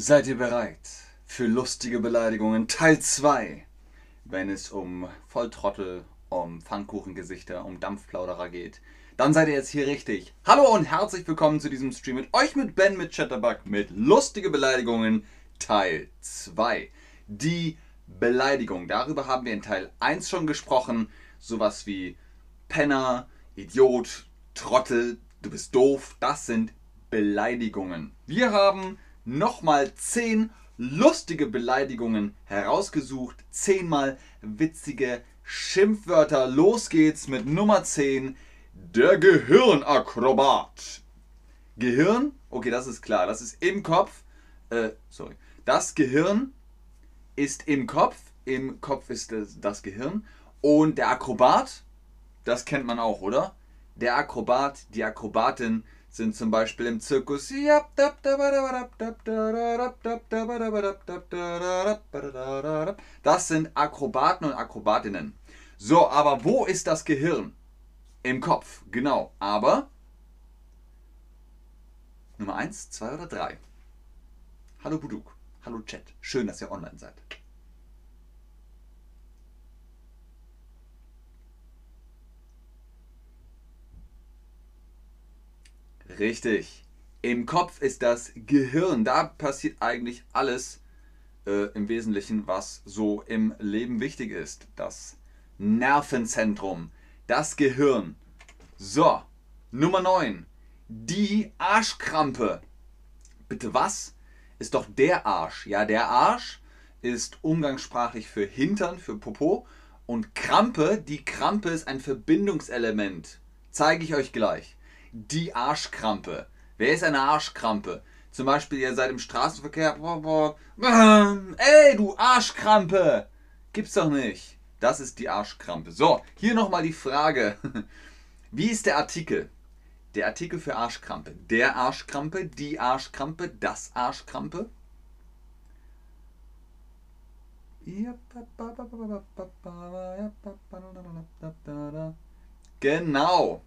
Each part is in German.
Seid ihr bereit für lustige Beleidigungen Teil 2, wenn es um Volltrottel, um Pfannkuchengesichter, um Dampfplauderer geht? Dann seid ihr jetzt hier richtig. Hallo und herzlich willkommen zu diesem Stream mit euch, mit Ben, mit Chatterbug, mit lustige Beleidigungen Teil 2. Die Beleidigung, darüber haben wir in Teil 1 schon gesprochen. Sowas wie Penner, Idiot, Trottel, du bist doof, das sind Beleidigungen. Wir haben nochmal 10 lustige Beleidigungen herausgesucht. 10 mal witzige Schimpfwörter. Los geht's mit Nummer 10. Der Gehirnakrobat. Gehirn, okay, das ist klar. Das ist im Kopf. Äh, sorry. Das Gehirn ist im Kopf. Im Kopf ist das, das Gehirn. Und der Akrobat, das kennt man auch, oder? Der Akrobat, die Akrobatin sind zum Beispiel im Zirkus. Das sind Akrobaten und Akrobatinnen. So, aber wo ist das Gehirn? Im Kopf, genau. Aber Nummer 1, 2 oder 3. Hallo Buduk, hallo Chat. Schön, dass ihr online seid. Richtig. Im Kopf ist das Gehirn. Da passiert eigentlich alles äh, im Wesentlichen, was so im Leben wichtig ist. Das Nervenzentrum, das Gehirn. So, Nummer 9. Die Arschkrampe. Bitte was? Ist doch der Arsch. Ja, der Arsch ist umgangssprachlich für Hintern, für Popo. Und Krampe, die Krampe ist ein Verbindungselement. Zeige ich euch gleich die Arschkrampe. Wer ist eine Arschkrampe? Zum Beispiel, ihr seid im Straßenverkehr. Ey, du Arschkrampe! Gibt's doch nicht. Das ist die Arschkrampe. So, hier nochmal die Frage. Wie ist der Artikel? Der Artikel für Arschkrampe. Der Arschkrampe, die Arschkrampe, das Arschkrampe. Genau.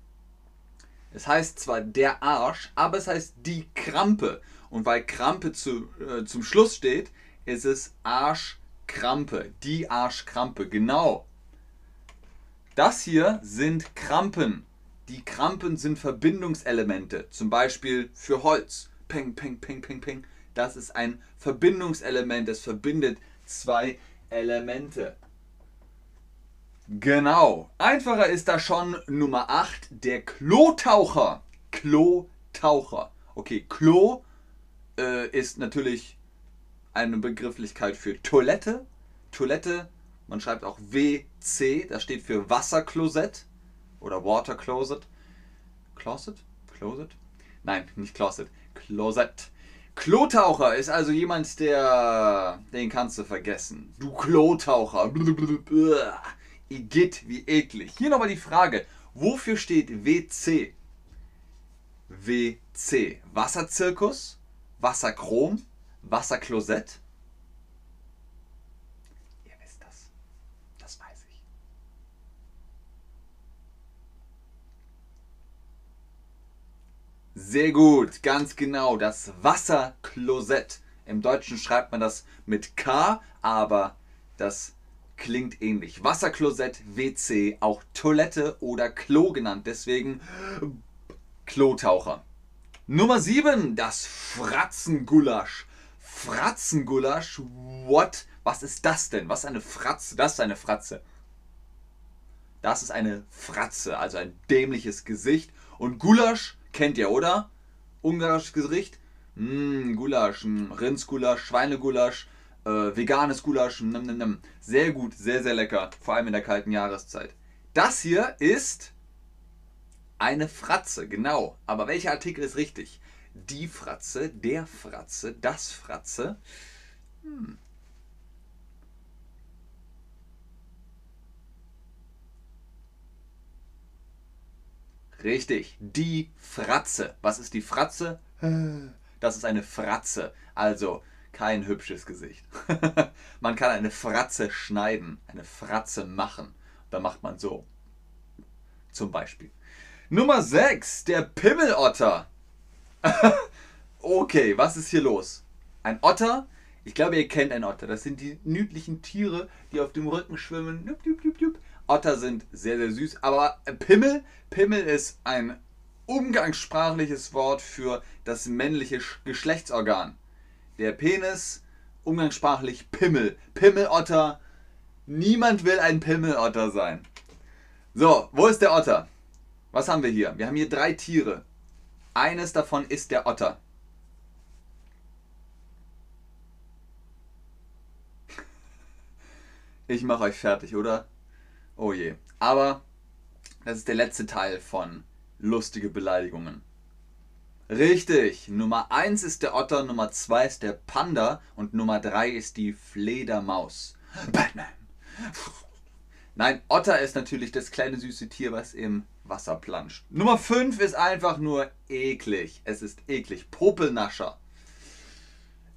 Es heißt zwar der Arsch, aber es heißt die Krampe. Und weil Krampe zu, äh, zum Schluss steht, ist es Arschkrampe. Die Arschkrampe, genau. Das hier sind Krampen. Die Krampen sind Verbindungselemente. Zum Beispiel für Holz. Peng, peng, peng, peng, peng. Das ist ein Verbindungselement. Es verbindet zwei Elemente. Genau. Einfacher ist da schon Nummer 8, der Klotaucher. Klotaucher. Okay, Klo äh, ist natürlich eine Begrifflichkeit für Toilette. Toilette, man schreibt auch WC, das steht für Wasserklosett oder Water Closet. Closet? Closet? Nein, nicht Closet. Closet. Klotaucher ist also jemand, der. Den kannst du vergessen. Du Klotaucher. Blablabla. Igitt, wie eklig. Hier nochmal die Frage, wofür steht WC? WC. Wasserzirkus, Wasserchrom, Wasserklosett? Ihr wisst das. Das weiß ich. Sehr gut, ganz genau. Das Wasserklosett. Im Deutschen schreibt man das mit K, aber das klingt ähnlich. Wasserklosett, WC, auch Toilette oder Klo genannt. Deswegen Klotaucher. Nummer 7, das Fratzengulasch. Fratzengulasch, what? Was ist das denn? Was ist eine Fratze? Das ist eine Fratze. Das ist eine Fratze, also ein dämliches Gesicht. Und Gulasch kennt ihr, oder? Ungarisches Gericht. Mmh, Gulasch, Rindsgulasch, Schweinegulasch, äh, veganes Gulasch, nimm, nimm, nimm. sehr gut, sehr, sehr lecker, vor allem in der kalten Jahreszeit. Das hier ist eine Fratze, genau. Aber welcher Artikel ist richtig? Die Fratze, der Fratze, das Fratze. Hm. Richtig, die Fratze. Was ist die Fratze? Das ist eine Fratze. Also kein hübsches Gesicht. man kann eine Fratze schneiden, eine Fratze machen. Da macht man so. Zum Beispiel. Nummer 6, der Pimmelotter. okay, was ist hier los? Ein Otter, ich glaube, ihr kennt einen Otter. Das sind die niedlichen Tiere, die auf dem Rücken schwimmen. Jupp, jupp, jupp, jupp. Otter sind sehr, sehr süß. Aber Pimmel, Pimmel ist ein umgangssprachliches Wort für das männliche Geschlechtsorgan. Der Penis, umgangssprachlich Pimmel. Pimmelotter. Niemand will ein Pimmelotter sein. So, wo ist der Otter? Was haben wir hier? Wir haben hier drei Tiere. Eines davon ist der Otter. Ich mache euch fertig, oder? Oh je. Aber das ist der letzte Teil von lustige Beleidigungen. Richtig. Nummer 1 ist der Otter, Nummer 2 ist der Panda und Nummer 3 ist die Fledermaus. Batman. Nein, Otter ist natürlich das kleine süße Tier, was im Wasser planscht. Nummer 5 ist einfach nur eklig. Es ist eklig. Popelnascher.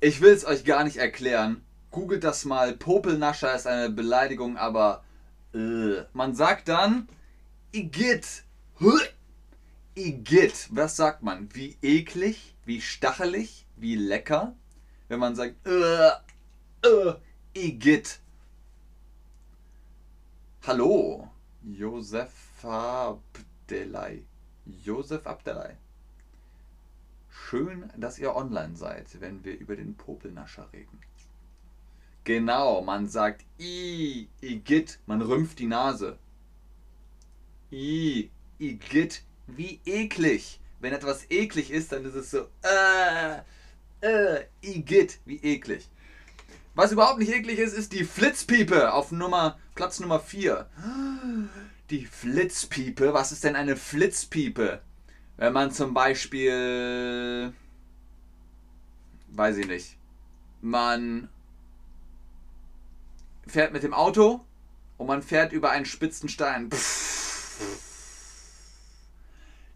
Ich will es euch gar nicht erklären. Googelt das mal. Popelnascher ist eine Beleidigung, aber äh, man sagt dann Igitt. Igitt. Was sagt man? Wie eklig, wie stachelig, wie lecker. Wenn man sagt äh, äh, Igitt. Hallo, Josef Abdelai. Josef Abdelai. Schön, dass ihr online seid, wenn wir über den Popelnascher reden. Genau, man sagt i, igit, man rümpft die Nase. I, igit, wie eklig. Wenn etwas eklig ist, dann ist es so, äh, äh, igit, wie eklig. Was überhaupt nicht eklig ist, ist die Flitzpiepe auf Nummer, Platz Nummer 4. Die Flitzpiepe, was ist denn eine Flitzpiepe? Wenn man zum Beispiel, weiß ich nicht, man fährt mit dem Auto und man fährt über einen spitzen Stein.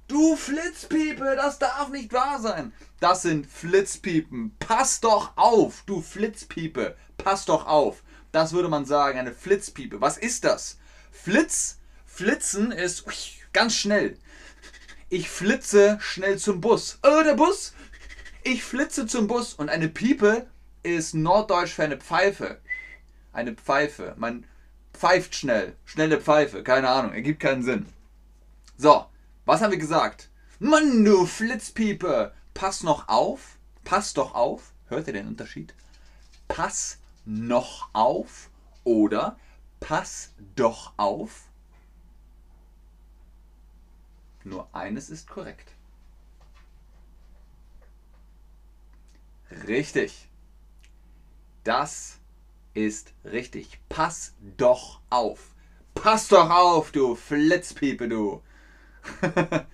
Du Flitzpiepe, das darf nicht wahr sein. Das sind Flitzpiepen. Pass doch auf, du Flitzpiepe. Pass doch auf. Das würde man sagen, eine Flitzpiepe. Was ist das? Flitz, flitzen ist ganz schnell. Ich flitze schnell zum Bus. Oh, der Bus. Ich flitze zum Bus. Und eine Piepe ist norddeutsch für eine Pfeife eine Pfeife. Man pfeift schnell. Schnelle Pfeife. Keine Ahnung. Ergibt keinen Sinn. So, was haben wir gesagt? Mann, du Flitzpiepe. Pass noch auf. Pass doch auf. Hört ihr den Unterschied? Pass noch auf oder pass doch auf. Nur eines ist korrekt. Richtig. Das ist richtig. Pass doch auf. Pass doch auf, du Flitzpiepe, du.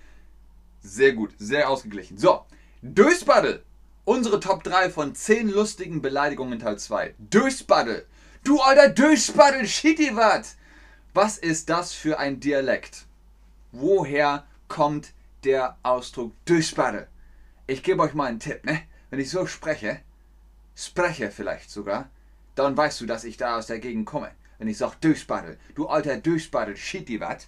sehr gut, sehr ausgeglichen. So, Durchspaddel. Unsere Top 3 von 10 lustigen Beleidigungen Teil 2. Durchspaddel. Du alter Durchspaddel, Schittiwat. Was ist das für ein Dialekt? Woher kommt der Ausdruck Durchspaddel? Ich gebe euch mal einen Tipp, ne? Wenn ich so spreche, spreche vielleicht sogar, dann weißt du, dass ich da aus der Gegend komme. Wenn ich sage Durchspaddel, du alter Durchspaddel, shitty wat.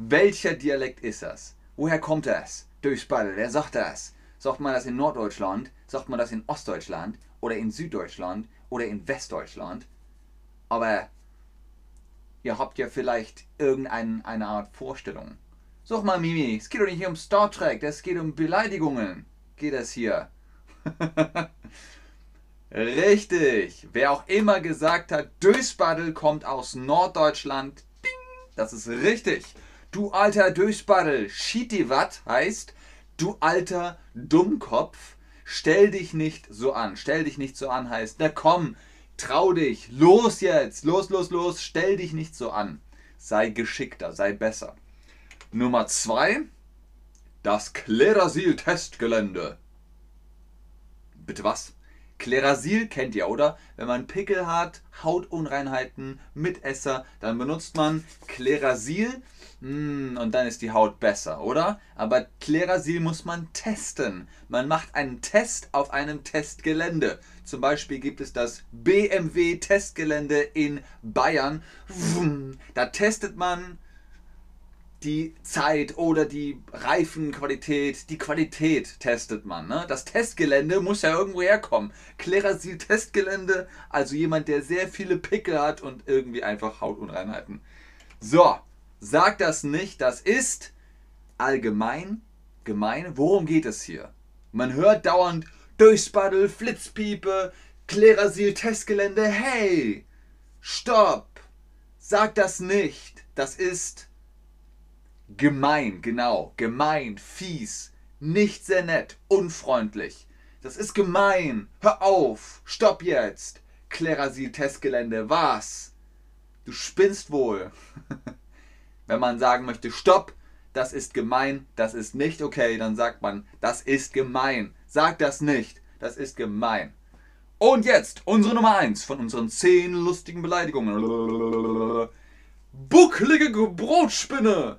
Welcher Dialekt ist das? Woher kommt das? Durchspaddel, wer sagt das? Sagt man das in Norddeutschland? Sagt man das in Ostdeutschland? Oder in Süddeutschland? Oder in Westdeutschland? Aber ihr habt ja vielleicht irgendeine Art Vorstellung. Sag mal, Mimi, es geht doch nicht hier um Star Trek, es geht um Beleidigungen. Geht das hier? Richtig. Wer auch immer gesagt hat, Dösbaddel kommt aus Norddeutschland. Ding, das ist richtig. Du alter Dösbaddel, Schitiwat heißt, du alter Dummkopf, stell dich nicht so an. Stell dich nicht so an heißt, na komm, trau dich, los jetzt, los, los, los, stell dich nicht so an. Sei geschickter, sei besser. Nummer zwei, das Klerasil-Testgelände. Bitte was? Klerasil kennt ihr, oder? Wenn man Pickel hat, Hautunreinheiten, Mitesser, dann benutzt man Klerasil hm, und dann ist die Haut besser, oder? Aber Klerasil muss man testen. Man macht einen Test auf einem Testgelände. Zum Beispiel gibt es das BMW Testgelände in Bayern. Da testet man die Zeit oder die Reifenqualität, die Qualität testet man. Ne? Das Testgelände muss ja irgendwo herkommen. Klerasil Testgelände, also jemand, der sehr viele Pickel hat und irgendwie einfach Hautunreinheiten. So, sag das nicht, das ist allgemein gemein. Worum geht es hier? Man hört dauernd Durchspaddel, Flitzpiepe, Klerasil Testgelände. Hey, stopp! Sag das nicht. Das ist Gemein, genau. Gemein, fies, nicht sehr nett, unfreundlich. Das ist gemein. Hör auf. Stopp jetzt. Klerasil Testgelände. Was? Du spinnst wohl. Wenn man sagen möchte, stopp, das ist gemein, das ist nicht okay, dann sagt man, das ist gemein. Sag das nicht. Das ist gemein. Und jetzt unsere Nummer 1 von unseren 10 lustigen Beleidigungen. Bucklige Brotspinne.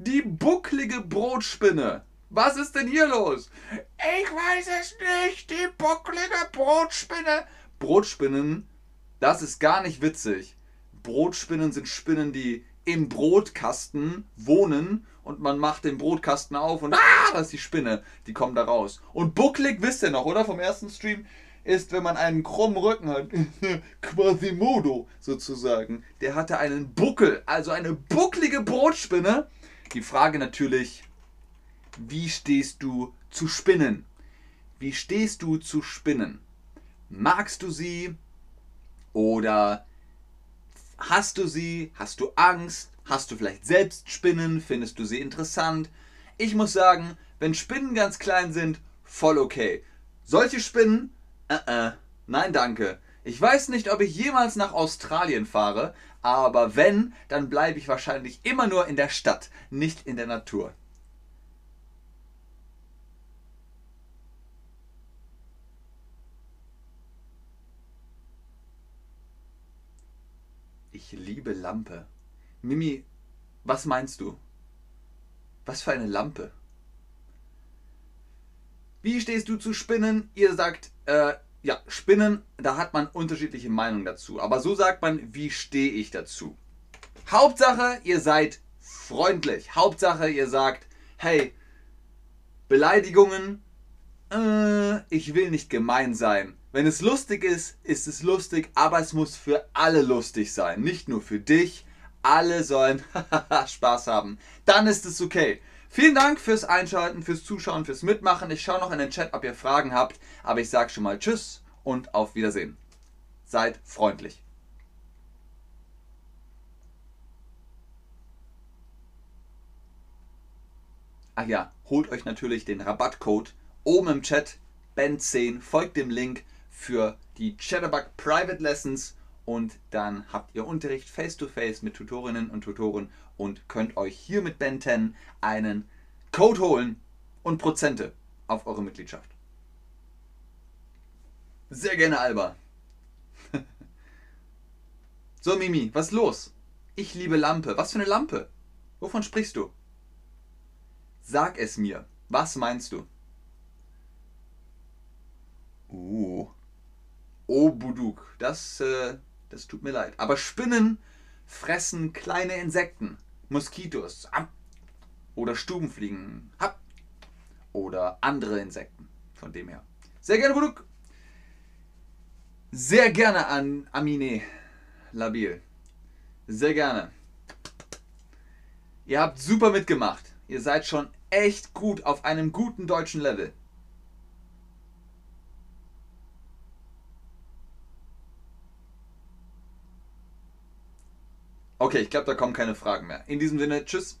Die bucklige Brotspinne. Was ist denn hier los? Ich weiß es nicht. Die bucklige Brotspinne. Brotspinnen, das ist gar nicht witzig. Brotspinnen sind Spinnen, die im Brotkasten wohnen und man macht den Brotkasten auf und ah, da ist die Spinne, die kommt da raus. Und bucklig, wisst ihr noch, oder? Vom ersten Stream ist, wenn man einen krummen Rücken hat. Quasimodo sozusagen. Der hatte einen Buckel, also eine bucklige Brotspinne die Frage natürlich, wie stehst du zu Spinnen? Wie stehst du zu Spinnen? Magst du sie? Oder hast du sie? Hast du Angst? Hast du vielleicht selbst Spinnen? Findest du sie interessant? Ich muss sagen, wenn Spinnen ganz klein sind, voll okay. Solche Spinnen? Uh -uh. Nein, danke. Ich weiß nicht, ob ich jemals nach Australien fahre, aber wenn, dann bleibe ich wahrscheinlich immer nur in der Stadt, nicht in der Natur. Ich liebe Lampe. Mimi, was meinst du? Was für eine Lampe? Wie stehst du zu Spinnen? Ihr sagt, äh, ja, Spinnen, da hat man unterschiedliche Meinungen dazu. Aber so sagt man, wie stehe ich dazu? Hauptsache, ihr seid freundlich. Hauptsache, ihr sagt, hey, Beleidigungen, äh, ich will nicht gemein sein. Wenn es lustig ist, ist es lustig, aber es muss für alle lustig sein. Nicht nur für dich. Alle sollen Spaß haben. Dann ist es okay. Vielen Dank fürs Einschalten, fürs Zuschauen, fürs Mitmachen. Ich schaue noch in den Chat, ob ihr Fragen habt. Aber ich sage schon mal Tschüss und auf Wiedersehen. Seid freundlich. Ach ja, holt euch natürlich den Rabattcode oben im Chat, Ben10, folgt dem Link für die Chatterbug Private Lessons und dann habt ihr Unterricht face-to-face -face mit Tutorinnen und Tutoren und könnt euch hier mit Ben 10 einen Code holen und Prozente auf eure Mitgliedschaft. Sehr gerne, Alba. so, Mimi, was ist los? Ich liebe Lampe. Was für eine Lampe? Wovon sprichst du? Sag es mir. Was meinst du? Uh. Oh, Buduk. Das äh, das tut mir leid. Aber Spinnen fressen kleine Insekten. Moskitos. Oder Stubenfliegen. Oder andere Insekten. Von dem her. Sehr gerne, Buduk. Sehr gerne an Amine Labil. Sehr gerne. Ihr habt super mitgemacht. Ihr seid schon echt gut auf einem guten deutschen Level. Okay, ich glaube, da kommen keine Fragen mehr. In diesem Sinne, tschüss.